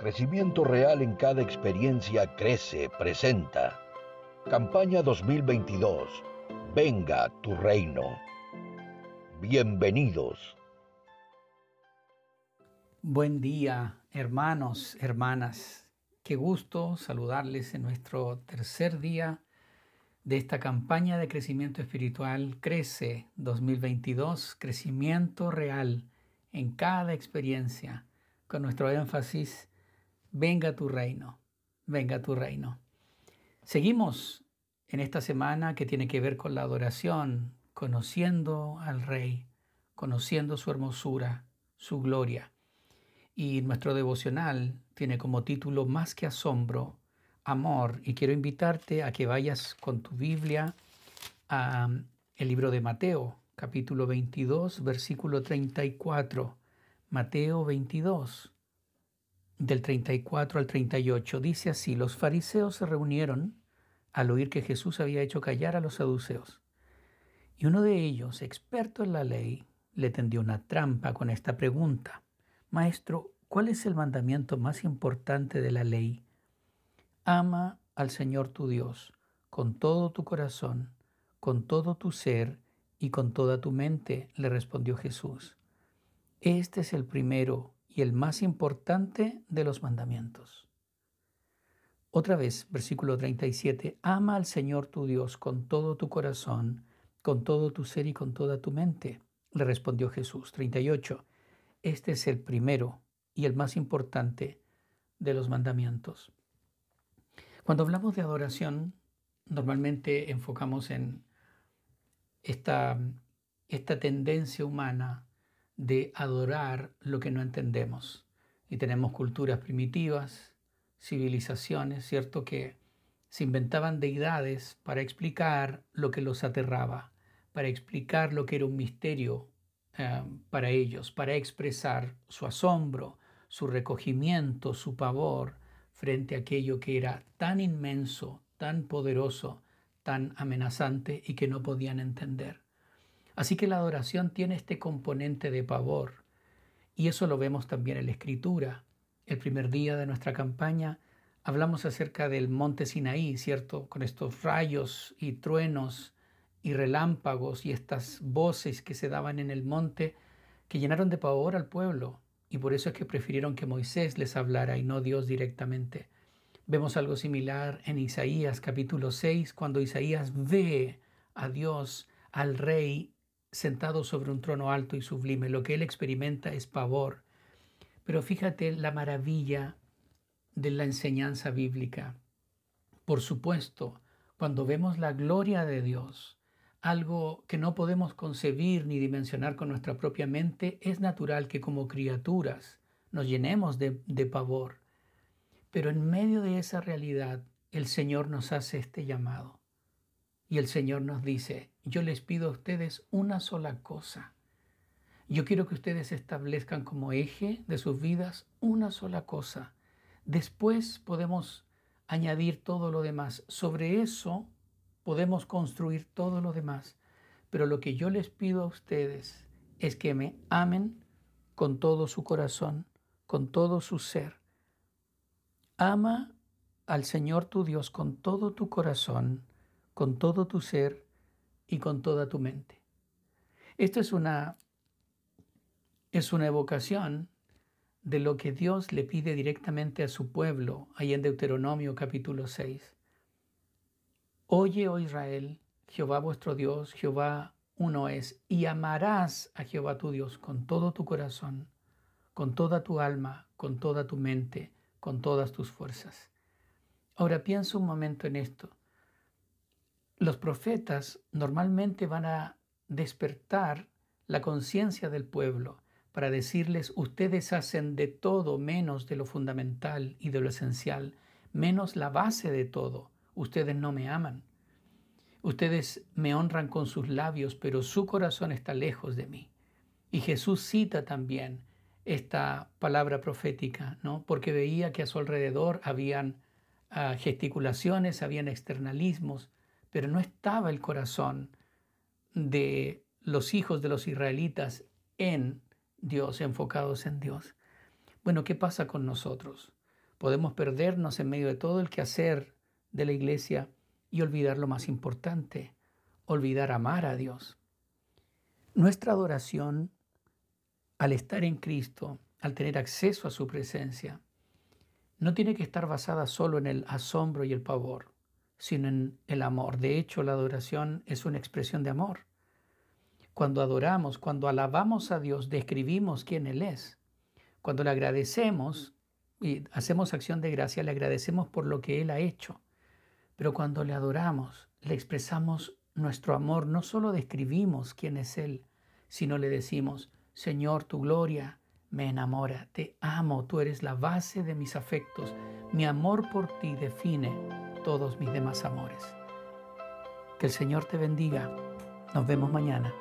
Crecimiento Real en cada experiencia crece, presenta. Campaña 2022. Venga tu reino. Bienvenidos. Buen día, hermanos, hermanas. Qué gusto saludarles en nuestro tercer día de esta campaña de crecimiento espiritual Crece 2022, crecimiento real en cada experiencia, con nuestro énfasis, venga tu reino, venga tu reino. Seguimos en esta semana que tiene que ver con la adoración, conociendo al Rey, conociendo su hermosura, su gloria. Y nuestro devocional tiene como título Más que asombro, amor. Y quiero invitarte a que vayas con tu Biblia al libro de Mateo, capítulo 22, versículo 34. Mateo 22, del 34 al 38. Dice así, los fariseos se reunieron al oír que Jesús había hecho callar a los saduceos. Y uno de ellos, experto en la ley, le tendió una trampa con esta pregunta. Maestro, ¿cuál es el mandamiento más importante de la ley? Ama al Señor tu Dios con todo tu corazón, con todo tu ser y con toda tu mente, le respondió Jesús. Este es el primero y el más importante de los mandamientos. Otra vez, versículo 37, ama al Señor tu Dios con todo tu corazón, con todo tu ser y con toda tu mente, le respondió Jesús. 38, este es el primero y el más importante de los mandamientos. Cuando hablamos de adoración, normalmente enfocamos en esta, esta tendencia humana de adorar lo que no entendemos. Y tenemos culturas primitivas, civilizaciones, ¿cierto? Que se inventaban deidades para explicar lo que los aterraba, para explicar lo que era un misterio eh, para ellos, para expresar su asombro, su recogimiento, su pavor frente a aquello que era tan inmenso, tan poderoso, tan amenazante y que no podían entender. Así que la adoración tiene este componente de pavor y eso lo vemos también en la escritura. El primer día de nuestra campaña hablamos acerca del monte Sinaí, ¿cierto? Con estos rayos y truenos y relámpagos y estas voces que se daban en el monte que llenaron de pavor al pueblo y por eso es que prefirieron que Moisés les hablara y no Dios directamente. Vemos algo similar en Isaías capítulo 6, cuando Isaías ve a Dios, al rey, sentado sobre un trono alto y sublime. Lo que él experimenta es pavor. Pero fíjate la maravilla de la enseñanza bíblica. Por supuesto, cuando vemos la gloria de Dios, algo que no podemos concebir ni dimensionar con nuestra propia mente, es natural que como criaturas nos llenemos de, pavor. Pero en medio de esa realidad, el Señor nos hace este llamado. Y el Señor nos dice, yo les pido a ustedes una sola cosa. Yo quiero que ustedes establezcan como eje de sus vidas una sola cosa. Después podemos añadir todo lo demás. Sobre eso podemos construir todo lo demás. Pero lo que yo les pido a ustedes es que me amen con todo su corazón, con todo su ser, Ama al Señor tu Dios con todo tu corazón, con todo tu ser y con toda tu mente. Esto es una, es una evocación de lo que Dios le pide directamente a su pueblo, ahí en Deuteronomio capítulo 6. Oye, oh Israel, Jehová vuestro Dios, Jehová uno es, y amarás a Jehová tu Dios con todo tu corazón, con toda tu alma, con toda tu mente, con todas tus fuerzas. Ahora piensa un momento en esto. Los profetas normalmente van a despertar la conciencia del pueblo para decirles, ustedes hacen de todo menos de lo fundamental y de lo esencial, menos la base de todo. Ustedes no me aman. Ustedes me honran con sus labios, pero su corazón está lejos de mí. Y Jesús cita también esta palabra profética, ¿no? porque veía que a su alrededor habían uh, gesticulaciones, habían externalismos, pero no estaba el corazón de los hijos de los israelitas en Dios, enfocados en Dios. Bueno, ¿qué pasa con nosotros? Podemos perdernos en medio de todo el quehacer de la iglesia y olvidar lo más importante, olvidar amar a Dios. Nuestra adoración, al estar en Cristo, al tener acceso a su presencia, no tiene que estar basada solo en el asombro y el pavor, sino en el amor. De hecho, la adoración es una expresión de amor. Cuando adoramos, cuando alabamos a Dios, describimos quién Él es. Cuando le agradecemos y hacemos acción de gracia, le agradecemos por lo que Él ha hecho. Pero cuando le adoramos, le expresamos nuestro amor, no solo describimos quién es Él, sino le decimos, Señor, tu gloria me enamora, te amo, tú eres la base de mis afectos, mi amor por ti define todos mis demás amores. Que el Señor te bendiga. Nos vemos mañana.